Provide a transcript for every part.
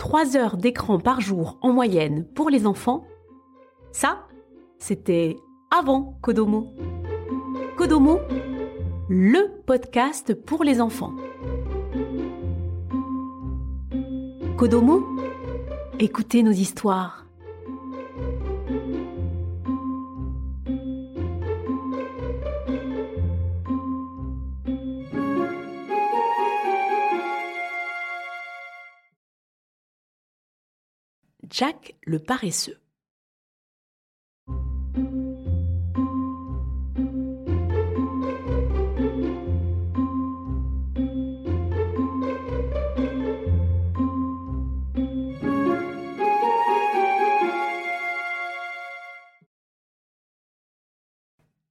3 heures d'écran par jour en moyenne pour les enfants, ça, c'était avant Kodomo. Kodomo, le podcast pour les enfants. Kodomo, écoutez nos histoires. Jack le paresseux.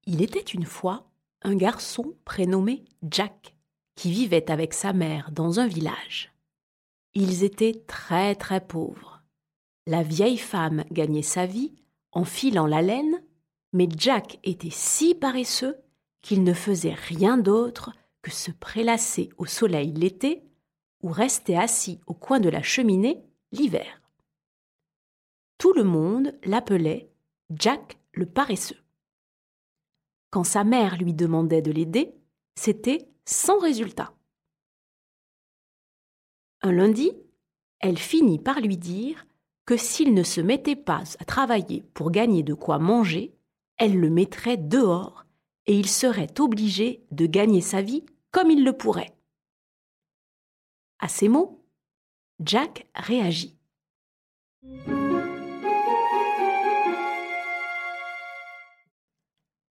Il était une fois un garçon prénommé Jack qui vivait avec sa mère dans un village. Ils étaient très très pauvres. La vieille femme gagnait sa vie en filant la laine, mais Jack était si paresseux qu'il ne faisait rien d'autre que se prélasser au soleil l'été ou rester assis au coin de la cheminée l'hiver. Tout le monde l'appelait Jack le paresseux. Quand sa mère lui demandait de l'aider, c'était sans résultat. Un lundi, elle finit par lui dire que s'il ne se mettait pas à travailler pour gagner de quoi manger, elle le mettrait dehors et il serait obligé de gagner sa vie comme il le pourrait. À ces mots, Jack réagit.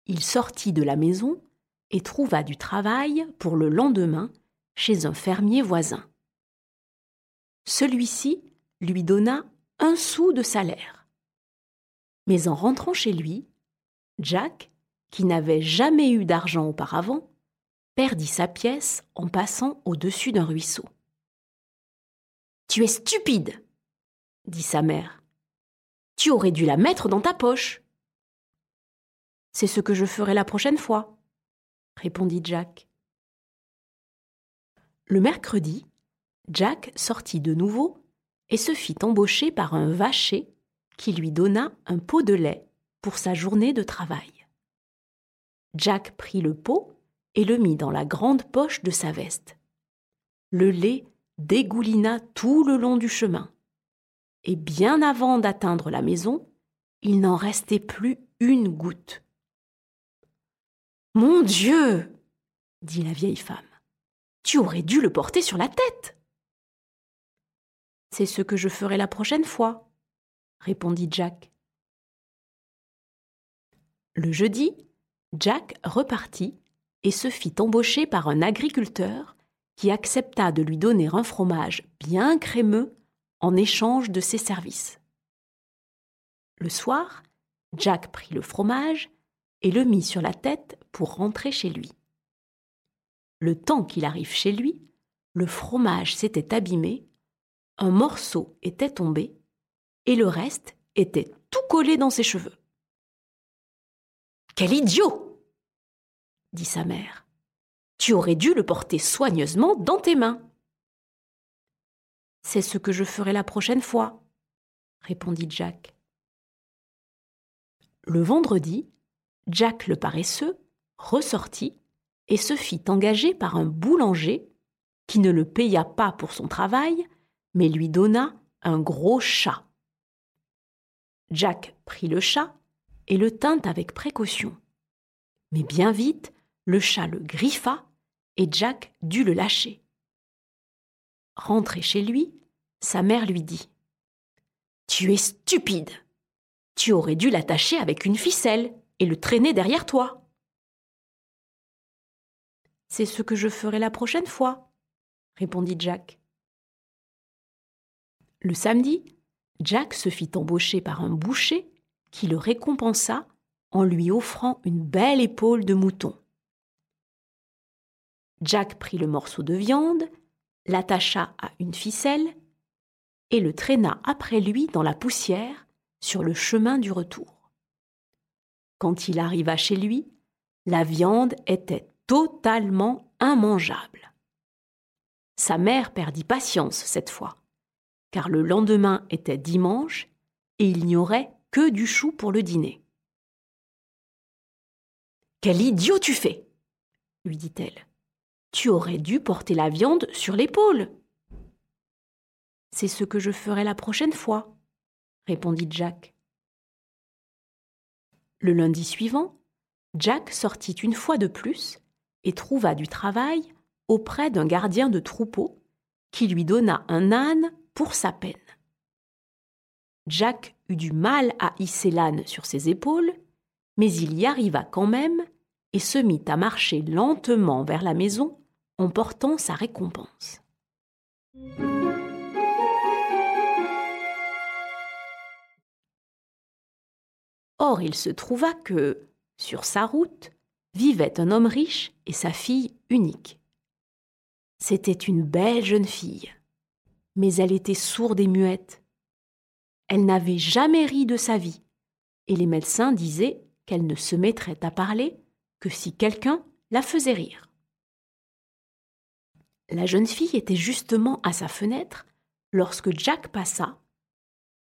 Il sortit de la maison et trouva du travail pour le lendemain chez un fermier voisin. Celui-ci lui donna un sou de salaire. Mais en rentrant chez lui, Jack, qui n'avait jamais eu d'argent auparavant, perdit sa pièce en passant au-dessus d'un ruisseau. Tu es stupide, dit sa mère. Tu aurais dû la mettre dans ta poche. C'est ce que je ferai la prochaine fois, répondit Jack. Le mercredi, Jack sortit de nouveau et se fit embaucher par un vacher qui lui donna un pot de lait pour sa journée de travail. Jack prit le pot et le mit dans la grande poche de sa veste. Le lait dégoulina tout le long du chemin, et bien avant d'atteindre la maison, il n'en restait plus une goutte. Mon Dieu dit la vieille femme. Tu aurais dû le porter sur la tête. C'est ce que je ferai la prochaine fois, répondit Jack. Le jeudi, Jack repartit et se fit embaucher par un agriculteur qui accepta de lui donner un fromage bien crémeux en échange de ses services. Le soir, Jack prit le fromage et le mit sur la tête pour rentrer chez lui. Le temps qu'il arrive chez lui, le fromage s'était abîmé, un morceau était tombé, et le reste était tout collé dans ses cheveux. Quel idiot dit sa mère. Tu aurais dû le porter soigneusement dans tes mains. C'est ce que je ferai la prochaine fois, répondit Jack. Le vendredi, Jack le paresseux ressortit et se fit engager par un boulanger qui ne le paya pas pour son travail, mais lui donna un gros chat. Jack prit le chat et le tint avec précaution. Mais bien vite, le chat le griffa et Jack dut le lâcher. Rentré chez lui, sa mère lui dit Tu es stupide. Tu aurais dû l'attacher avec une ficelle et le traîner derrière toi. C'est ce que je ferai la prochaine fois, répondit Jack. Le samedi, Jack se fit embaucher par un boucher qui le récompensa en lui offrant une belle épaule de mouton. Jack prit le morceau de viande, l'attacha à une ficelle et le traîna après lui dans la poussière sur le chemin du retour. Quand il arriva chez lui, la viande était totalement immangeable. Sa mère perdit patience cette fois, car le lendemain était dimanche et il n'y aurait que du chou pour le dîner. Quel idiot tu fais lui dit-elle. Tu aurais dû porter la viande sur l'épaule. C'est ce que je ferai la prochaine fois, répondit Jack. Le lundi suivant, Jack sortit une fois de plus et trouva du travail auprès d'un gardien de troupeau qui lui donna un âne pour sa peine. Jack eut du mal à hisser l'âne sur ses épaules, mais il y arriva quand même et se mit à marcher lentement vers la maison en portant sa récompense. Or il se trouva que, sur sa route, vivait un homme riche et sa fille unique. C'était une belle jeune fille, mais elle était sourde et muette. Elle n'avait jamais ri de sa vie, et les médecins disaient qu'elle ne se mettrait à parler que si quelqu'un la faisait rire. La jeune fille était justement à sa fenêtre lorsque Jack passa,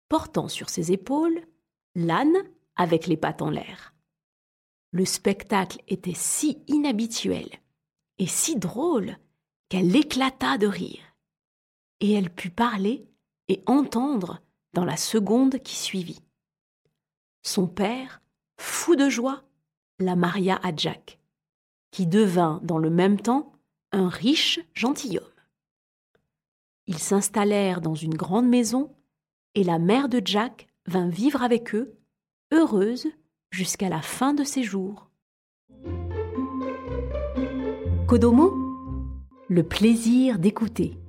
portant sur ses épaules l'âne avec les pattes en l'air. Le spectacle était si inhabituel et si drôle qu'elle éclata de rire, et elle put parler et entendre dans la seconde qui suivit. Son père, fou de joie, la maria à Jack, qui devint dans le même temps un riche gentilhomme. Ils s'installèrent dans une grande maison et la mère de Jack vint vivre avec eux, heureuse jusqu'à la fin de ses jours. Kodomo, le plaisir d'écouter.